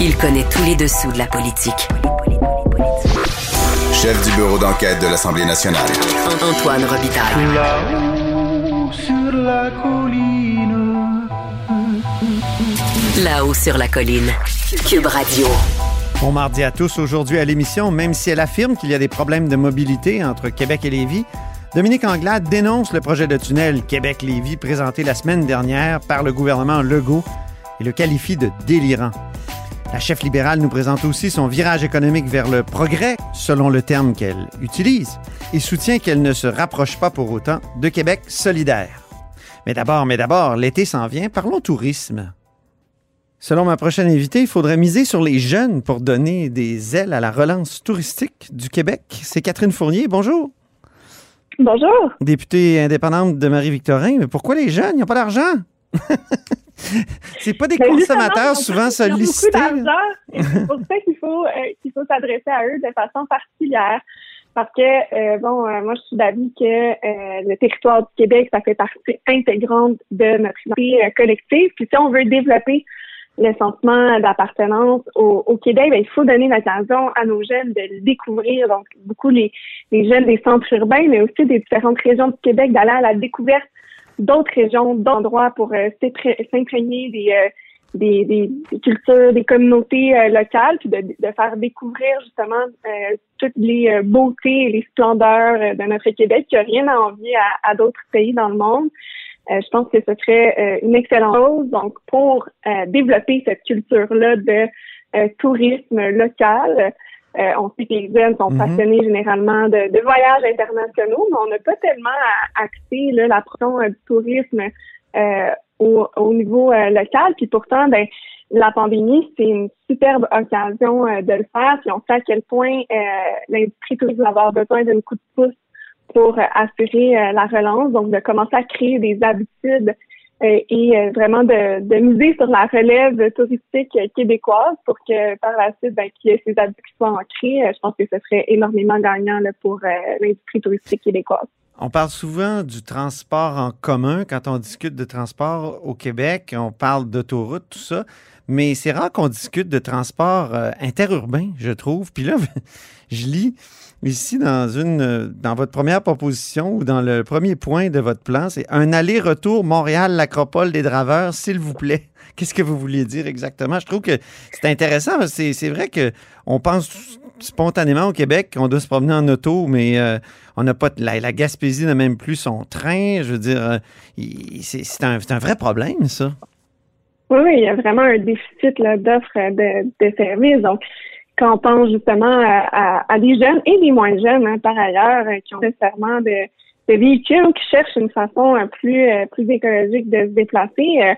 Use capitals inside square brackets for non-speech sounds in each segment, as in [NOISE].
Il connaît tous les dessous de la politique. Chef du bureau d'enquête de l'Assemblée nationale. Antoine Robitaille. Là-haut sur la colline. Là-haut sur la colline. Cube Radio. Bon mardi à tous. Aujourd'hui à l'émission, même si elle affirme qu'il y a des problèmes de mobilité entre Québec et Lévis, Dominique Anglade dénonce le projet de tunnel Québec-Lévis présenté la semaine dernière par le gouvernement Legault et le qualifie de délirant. La chef libérale nous présente aussi son virage économique vers le progrès, selon le terme qu'elle utilise, et soutient qu'elle ne se rapproche pas pour autant de Québec solidaire. Mais d'abord, mais d'abord, l'été s'en vient, parlons tourisme. Selon ma prochaine invitée, il faudrait miser sur les jeunes pour donner des ailes à la relance touristique du Québec. C'est Catherine Fournier. Bonjour. Bonjour. Députée indépendante de Marie-Victorin. Mais pourquoi les jeunes? Ils n'ont pas d'argent. [LAUGHS] [LAUGHS] c'est pas des Ben, consommateurs souvent sollicités. C'est pour ça qu'il faut, euh, qu'il faut s'adresser à eux de façon particulière. Parce que, euh, bon, euh, moi, je suis d'avis que le territoire du Québec, ça fait partie intégrante de notre identité collective. Puis si on veut développer le sentiment d'appartenance au, au Québec, ben, il faut donner l'occasion à nos jeunes de le découvrir. Donc, beaucoup les, les jeunes des centres urbains, mais aussi des différentes régions du Québec, d'aller à la découverte d'autres régions, d'endroits pour euh, s'imprégner des, euh, des, des, des cultures, des communautés euh, locales, puis de, de faire découvrir justement toutes les beautés et les splendeurs de notre Québec qui n'a rien à envier à, à d'autres pays dans le monde. Euh, je pense que ce serait euh, une excellente chose. Donc, pour euh, développer cette culture-là de tourisme local, euh, on sait que les jeunes sont Mhm. passionnés généralement de, de voyages internationaux, mais on n'a pas tellement axé là, la promotion euh, du tourisme euh, au, au niveau euh, local. Puis pourtant, ben, la pandémie, c'est une superbe occasion de le faire. Puis on sait à quel point l'industrie touristique va avoir besoin d'un coup de pouce pour assurer la relance, donc de commencer à créer des habitudes et euh, vraiment de, de miser sur la relève touristique euh, québécoise pour que par la suite, ben, qu'il y ait ces habitudes qui soient ancrées. Euh, je pense que ce serait énormément gagnant là, pour euh, l'industrie touristique québécoise. On parle souvent du transport en commun quand on discute de transport au Québec. On parle d'autoroute, tout ça. Mais c'est rare qu'on discute de transport euh, interurbain, je trouve. Puis là, [LAUGHS] je lis ici dans une dans votre première proposition ou dans le premier point de votre plan, c'est un aller-retour Montréal-l'Acropole des Draveurs, s'il vous plaît. Qu'est-ce que vous vouliez dire exactement? Je trouve que c'est intéressant. C'est vrai que on pense spontanément au Québec qu'on doit se promener en auto, mais euh, on n'a pas la, Gaspésie n'a même plus son train. Je veux dire, euh, c'est un, vrai problème, ça. Oui, oui, il y a vraiment un déficit d'offres euh, de, services. Donc, quand on pense justement à, à, des jeunes et des moins jeunes, hein, par ailleurs, qui ont nécessairement de, véhicules ou qui cherchent une façon plus plus écologique de se déplacer,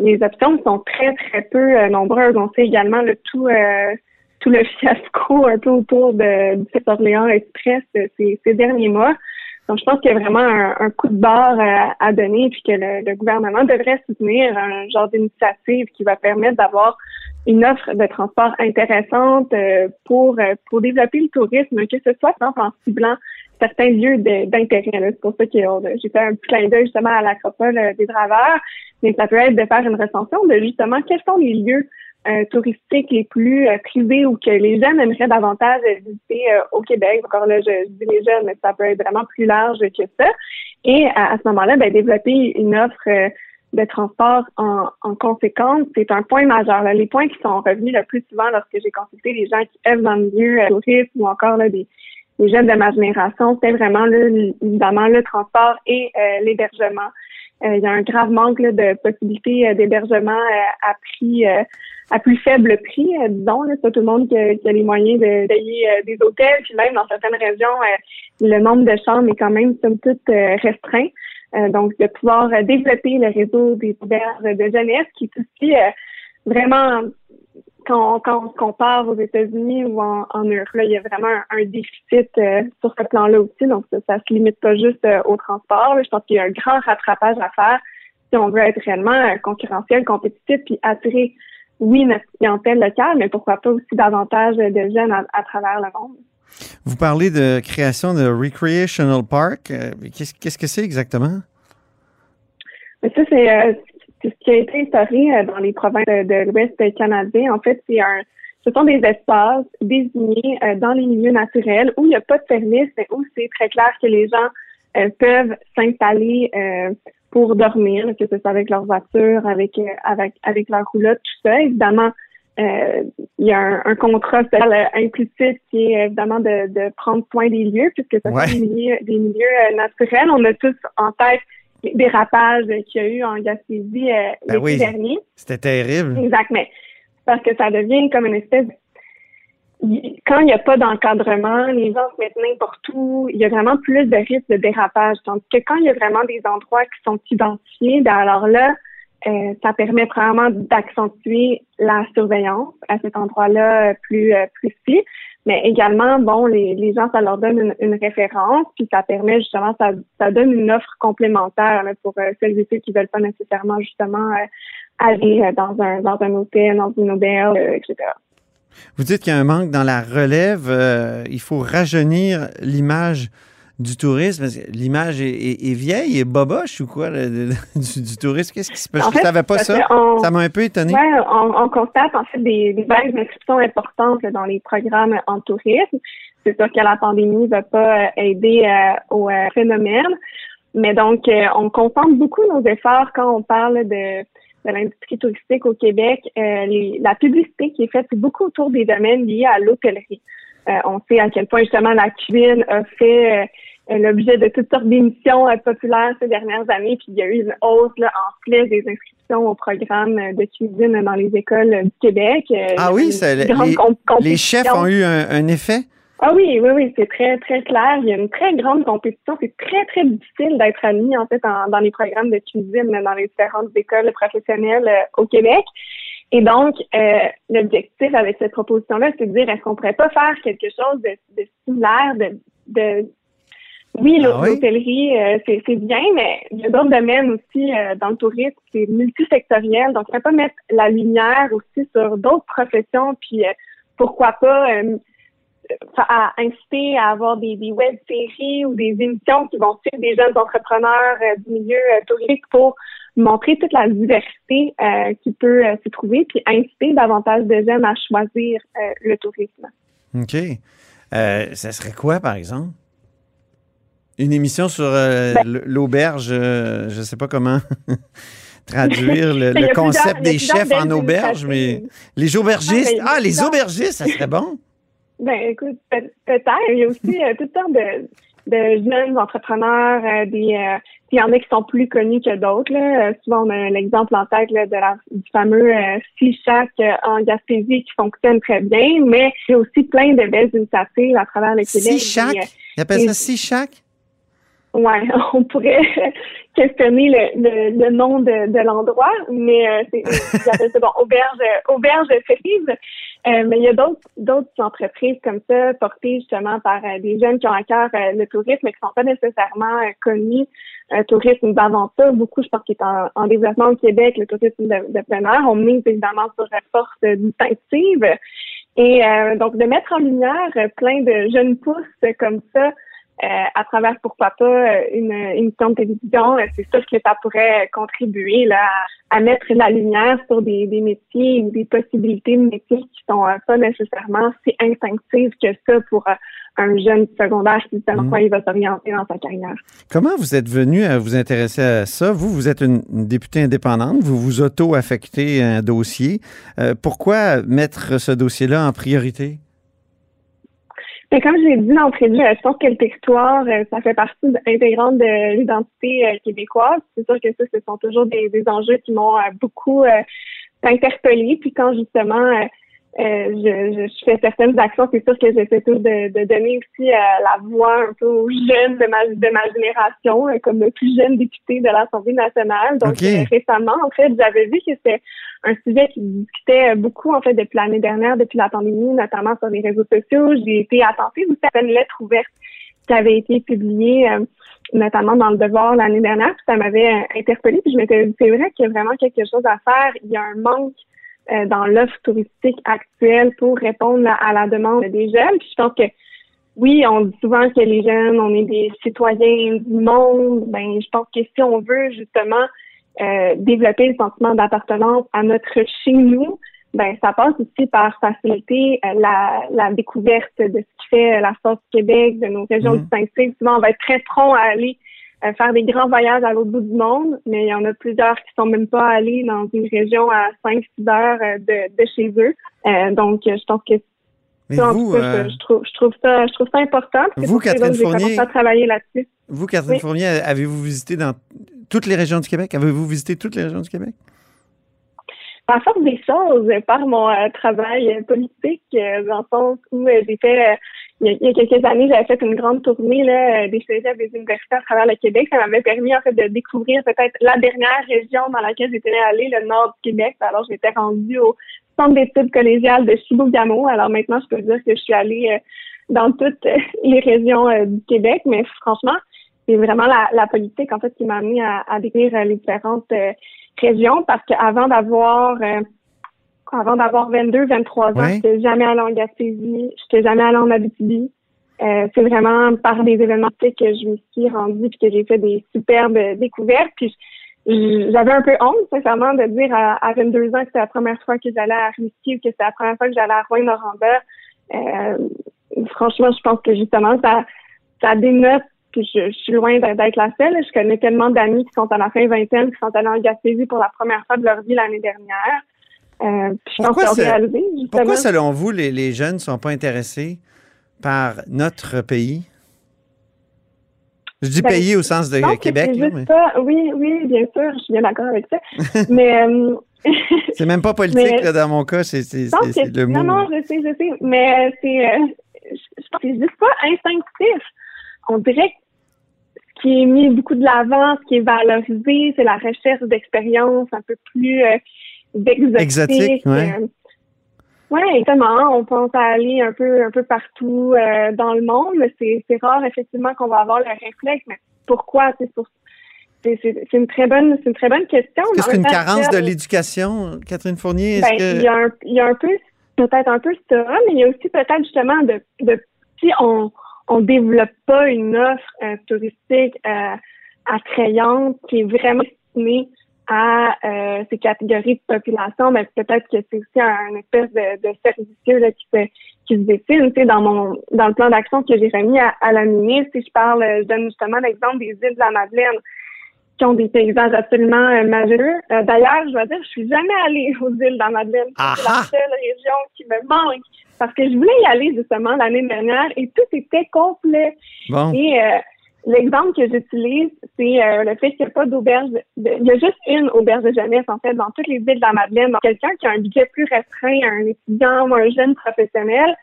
les options sont très, très peu euh, nombreuses. On sait également le tout euh, tout le [LAUGHS] fiasco un peu autour de, du Orléans Express euh, ces, ces derniers mois. Donc, je pense qu'il y a vraiment un, un coup de barre à, à donner, puis que le, le gouvernement devrait soutenir un genre d'initiative qui va permettre d'avoir une offre de transport intéressante pour pour développer le tourisme, que ce soit en ciblant certains lieux d'intérêt. C'est pour ça que j'ai fait un petit clin d'œil justement à l'acropole euh, des Draveurs, mais ça peut être de faire une recension de justement quels sont les lieux euh, touristiques les plus euh, prisés ou que les jeunes aimeraient davantage visiter au Québec. Encore là, je, dis les jeunes, mais ça peut être vraiment plus large que ça. Et à, ce moment-là, ben, développer une offre de transport en, en conséquence, c'est un point majeur. Les points qui sont revenus le plus souvent lorsque j'ai consulté les gens qui œuvrent dans le milieu tourisme ou encore là, des, des jeunes de ma génération, c'était vraiment là, évidemment le transport et euh, l'hébergement. Euh, il y a un grave manque là, de possibilités euh, d'hébergement euh, à prix à plus faible prix, disons. C'est pas tout le monde qui a, qui a les moyens de payer des hôtels. Puis même dans certaines régions, le nombre de chambres est quand même somme toute restreint. donc, de pouvoir développer le réseau des auberges de jeunesse qui est aussi vraiment quand, quand on compare aux États-Unis ou en, Europe, il y a vraiment un, déficit sur ce plan-là aussi. Donc, ça, ne se limite pas juste au transport. Je pense qu'il y a un grand rattrapage à faire si on veut être réellement concurrentiel, compétitif, puis attirer oui, notre clientèle locale, mais pourquoi pas aussi davantage de jeunes à, travers le monde. Vous parlez de création de Recreational Park. Euh, qu'est-ce que c'est exactement? Ça, c'est euh, ce qui a été instauré euh, dans les provinces de, l'Ouest canadien. En fait, c'est un, ce sont des espaces désignés dans les milieux naturels où il n'y a pas de service, mais où c'est très clair que les gens peuvent s'installer pour dormir, que ce soit avec leur voiture, avec euh, avec avec leur roulotte, tout ça. Évidemment, euh, il y a un, contrat social implicite qui est évidemment de, de prendre soin des lieux, puisque ce sont des milieux, des milieux euh, naturels. On a tous en tête les dérapages qu'il y a eu en Gaspésie ben l'été dernier. C'était terrible. Exact, mais parce que ça devient comme une espèce quand il n'y a pas d'encadrement, les gens se mettent n'importe où, il y a vraiment plus de risques de dérapage. Donc, que quand il y a vraiment des endroits qui sont identifiés, ben alors là, euh, ça permet vraiment d'accentuer la surveillance à cet endroit-là euh, plus euh, précis. Mais également, bon, les, les gens, ça leur donne une, référence, puis ça permet justement, ça, ça donne une offre complémentaire pour celles et ceux qui veulent pas nécessairement justement aller dans un dans un hôtel, dans une auberge, etc. Vous dites qu'il y a un manque dans la relève. Euh, il faut rajeunir l'image du tourisme. L'image est, vieille et boboche ou quoi [LAUGHS] du, tourisme? Qu'est-ce qui se passe? Je ne savais pas ça. ça m'a un peu étonné. Oui, on, constate en fait des, des baisses importantes dans les programmes en tourisme. C'est sûr que la pandémie ne va pas euh, aider euh, au phénomène. Mais donc, on concentre beaucoup nos efforts quand on parle de de l'industrie touristique au Québec, euh, la publicité qui est faite, c'est beaucoup autour des domaines liés à l'hôtellerie. Euh, on sait à quel point justement la cuisine a fait euh, l'objet de toutes sortes d'émissions populaires ces dernières années, puis il y a eu une hausse là, en flèche des inscriptions au programme de cuisine dans les écoles du Québec. ah oui, les, les, chefs ont eu un effet? Ah oui, oui, oui, c'est très, très clair. Il y a une très grande compétition. C'est très, très difficile d'être admis, en fait, dans les programmes de cuisine, dans les différentes écoles professionnelles euh, au Québec. Et donc, euh, l'objectif avec cette proposition-là, c'est de dire, est-ce qu'on pourrait pas faire quelque chose de, de similaire, de, de oui, ah l'hôtellerie, euh, c'est bien, mais il y a d'autres domaines aussi dans le tourisme, c'est multisectoriel. Donc, on ne pourrait pas mettre la lumière aussi sur d'autres professions, puis pourquoi pas à inciter à avoir des, des web-séries ou des émissions qui vont suivre des jeunes entrepreneurs euh, du milieu euh, touristique pour montrer toute la diversité euh, qui peut se trouver, puis inciter davantage de jeunes à choisir le tourisme. OK. ça serait quoi, par exemple? Une émission sur ben l'auberge, je ne sais pas comment [LAUGHS] traduire le, [LAUGHS] concept des chefs en auberge, mais les aubergistes, ah, les aubergistes, ça serait bon. Ben, écoute, peut-être. Il y a aussi euh, tout le temps de, de jeunes entrepreneurs, euh, des euh, il y en a qui sont plus connus que d'autres. Là. souvent, on a l'exemple en tête là, de la, du fameux euh, en Gaspésie qui fonctionne très bien, mais il y a aussi plein de belles initiatives à travers le Québec. Sichac? Ils appellent ça? Ouais, [LAUGHS] on pourrait [LAUGHS] questionner le, le, nom de, de l'endroit, mais euh, c'est bon, [LAUGHS] auberge, auberge fétive. Euh, mais il y a d'autres d'autres entreprises comme ça, portées justement par euh, des jeunes qui ont à cœur euh, le tourisme, mais qui sont pas nécessairement connus. tourisme d'aventure, beaucoup, je pense, qui est en, développement au Québec, le tourisme de, de plein air. On mise évidemment sur une force distinctive. Et donc, de mettre en lumière plein de jeunes pousses comme ça, euh, à travers pourquoi pas euh, une émission de télévision, euh, c'est sûr que ça pourrait contribuer là, à, mettre la lumière sur des, des métiers ou des possibilités de métiers qui sont pas nécessairement si instinctives que ça pour un jeune secondaire qui sait dans quoi il va s'orienter dans sa carrière. Comment vous êtes venu à vous intéresser à ça? Vous, vous êtes une, députée indépendante, vous vous auto-affectez un dossier. pourquoi mettre ce dossier-là en priorité? Mais comme je l'ai dit d'entrée de je pense que le territoire, euh, ça fait partie intégrante de l'identité euh, québécoise. C'est sûr que ça, ce sont toujours des, enjeux qui m'ont euh, beaucoup interpellée. Puis quand justement euh, je, je, fais certaines actions. C'est sûr que j'essaie toujours de, de, donner aussi euh, la voix un peu aux jeunes de ma, de ma génération, euh, comme le plus jeune député de l'Assemblée nationale. Donc récemment, en fait, j'avais vu que c'était un sujet qui discutait beaucoup en fait depuis l'année dernière, depuis la pandémie, notamment sur les réseaux sociaux. J'ai été attentive à certaines lettres ouvertes qui avaient été publiées notamment dans le devoir l'année dernière, puis ça m'avait interpellée, puis je m'étais dit, c'est vrai qu'il y a vraiment quelque chose à faire. Il y a un manque euh, dans l'offre touristique actuelle pour répondre à, la demande des jeunes. Puis je pense que oui, on dit souvent que les jeunes, on est des citoyens du monde. Ben, je pense que si on veut justement euh, développer le sentiment d'appartenance à notre chez nous, ben ça passe aussi par faciliter euh, la, la, découverte de ce qui fait la force du Québec, de nos régions mmh. distinctives. Souvent, on va être très prompt à aller faire des grands voyages à l'autre bout du monde, mais il y en a plusieurs qui sont même pas allés dans une région à 5-6 heures euh, de, de, chez eux. Euh, donc, je pense que mais vous, je, trouve, je, trouve ça, je trouve ça important. Vous, Catherine Fournier, à travailler là-dessus. Vous, Catherine Fournier, avez-vous visité dans toutes les régions du Québec? Avez-vous visité toutes les régions du Québec? Par force des choses, par mon travail politique, dans le sens où j'ai fait il y, a, quelques années, j'avais fait une grande tournée là, des cégeps des universités à travers le Québec. Ça m'avait permis en fait de découvrir peut-être la dernière région dans laquelle j'étais allée, le nord du Québec. Alors j'étais rendue au centre d'études collégiales de Chibougamau. Alors maintenant, je peux dire que je suis allée euh, dans toutes les régions euh, du Québec, mais franchement, c'est vraiment la, politique en fait qui m'a amené à, à découvrir euh, les différentes régions parce qu'avant d'avoir avant d'avoir 22, 23 ans, je j'étais jamais allée en Gaspésie, j'étais jamais allée en Abitibi. Euh, c'est vraiment par des événements que je me suis rendue puis que j'ai fait des superbes découvertes. Puis j'avais un peu honte, sincèrement, de dire à, 22 ans que c'était la première fois que j'allais à Rimouski ou que c'était la première fois que j'allais à Rouen-Noranda. Euh, franchement, je pense que justement, ça, ça dénote que je, suis loin d'être la seule. Je connais tellement d'amis qui sont à la fin vingtaine, qui sont allés en Gaspésie pour la première fois de leur vie l'année dernière. Euh, pourquoi, selon vous, les, jeunes ne sont pas intéressés par notre pays? Je dis ben, pays au sens de Québec. oui, oui, bien sûr, je suis bien d'accord avec ça. [LAUGHS] mais. Euh, c'est même pas [LAUGHS] politique, dans mon cas, c'est le mot. Non, non, je sais, je sais. Mais c'est. Euh, je pense que c'est juste pas instinctif. On dirait que ce qui est mis beaucoup de l'avant, ce qui est valorisé, c'est la recherche d'expériences un peu plus oui. Euh, oui, exactement. On pense à aller un peu, un peu partout euh, dans le monde, mais c'est, rare effectivement qu'on va avoir le réflexe. Mais pourquoi? C'est pour une très bonne, c'est une très bonne question. Est-ce qu'une carence de l'éducation, Catherine Fournier? Ben, il, y a un, il y a un peu, peut-être un peu ça, mais il y a aussi peut-être justement de, de si on on développe pas une offre euh, touristique attrayante qui est vraiment destinée à euh, ces catégories de population, mais peut-être que c'est aussi un, espèce de, de servicieux là, qui se qui se dessine. Tu sais, dans mon dans le plan d'action que j'ai remis à, la ministre, si je parle, euh, je donne justement l'exemple des îles de la Madeleine qui ont des paysages absolument euh, majeurs. D'ailleurs, je dois dire, je suis jamais allée [LAUGHS] aux îles de la Madeleine. C'est la seule région qui me manque parce que je voulais y aller justement l'année dernière et tout était complet. Bon. Et L'exemple que j'utilise, c'est euh, le fait qu'il n'y a pas d'auberge. il y a juste une auberge de jeunesse, en fait, dans toutes les villes de la Madeleine. Donc, quelqu'un qui a un budget plus restreint, un étudiant ou un jeune professionnel,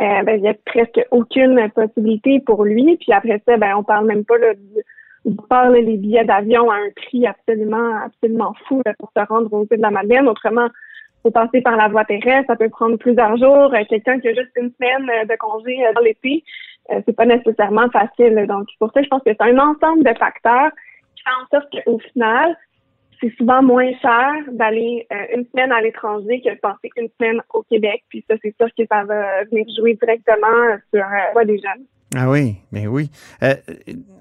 euh, ben, il n'y a presque aucune possibilité pour lui. Puis après ça, ben, on parle même pas là, de, parle les billets d'avion à un prix absolument, absolument fou pour se rendre aux îles de la Madeleine. Autrement, faut passer par la voie terrestre, ça peut prendre plusieurs jours. Euh, quelqu'un qui a juste une semaine de congé dans l'été, euh, c'est pas nécessairement facile. Donc, pour ça, je pense que c'est un ensemble de facteurs qui font en sorte qu'au final, c'est souvent moins cher d'aller euh, une semaine à l'étranger que de passer une semaine au Québec. Puis ça, c'est sûr que ça va venir jouer directement sur euh, des jeunes. Ah oui, mais oui. Euh,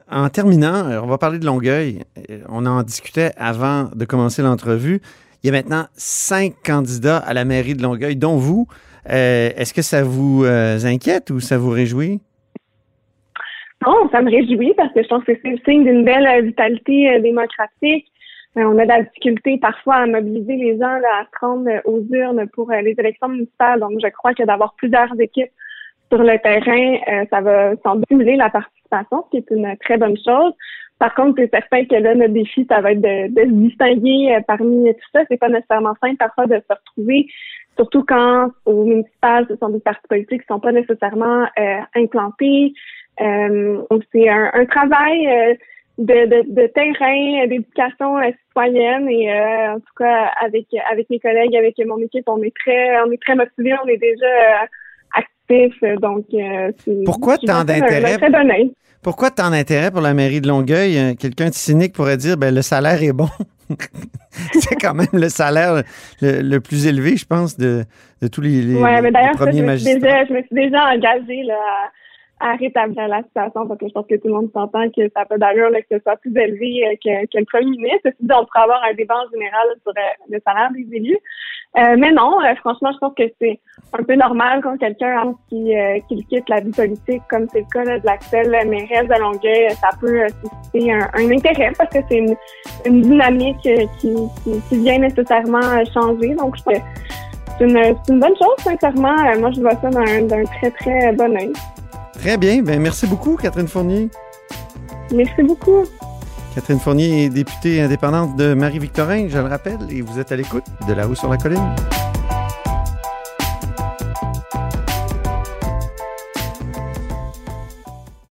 en terminant, on va parler de Longueuil. On en discutait avant de commencer l'entrevue. Il y a maintenant cinq candidats à la mairie de Longueuil, dont vous. Est-ce que ça vous inquiète ou ça vous réjouit? Non, ça me réjouit parce que je pense que c'est le signe d'une belle euh, vitalité euh, démocratique. Euh, on a de la difficulté parfois à mobiliser les gens à se rendre aux urnes pour les élections municipales. Donc, je crois que d'avoir plusieurs équipes sur le terrain, ça va sans stimuler la participation, ce qui est une très bonne chose. Par contre, c'est certain que là, notre défi, ça va être de, de se distinguer parmi tout ça. C'est pas nécessairement simple parfois de se retrouver, surtout quand au municipal, ce sont des partis politiques qui sont pas nécessairement euh, implantés. Euh, donc, c'est un, un travail euh, de, de, de terrain, d'éducation euh, citoyenne et en tout cas avec avec mes collègues, avec mon équipe, on est très on est très motivés, on est déjà actifs. Donc, pourquoi tant d'intérêt? Pourquoi tant d'intérêt pour la mairie de Longueuil? Euh, quelqu'un de cynique pourrait dire, ben le salaire est bon. [LAUGHS] c'est quand même le salaire le, plus élevé, je pense, de, de tous les, les, ouais, mais d'ailleurs, je, me suis déjà engagée là, à, rétablir la situation parce que je pense que tout le monde s'entend que ça peut d'allure que ce soit plus élevé euh, que, que le premier ministre. on pourrait avoir un débat en général sur euh, le salaire des élus. Euh, mais non, euh, franchement, je pense que c'est un peu normal quand quelqu'un qui, euh, qui quitte la vie politique, comme c'est le cas là, de l'Axel mairesse de Longueuil, ça peut susciter un, intérêt parce que c'est une, une, dynamique qui, qui, vient nécessairement changer. Donc, c'est une, une, bonne chose, sincèrement. moi, je vois ça d'un très, très bon oeil. Très bien. Ben, merci beaucoup, Catherine Fournier. Merci beaucoup. Catherine Fournier est députée indépendante de Marie-Victorin, je le rappelle, et vous êtes à l'écoute de La Haut sur la Colline.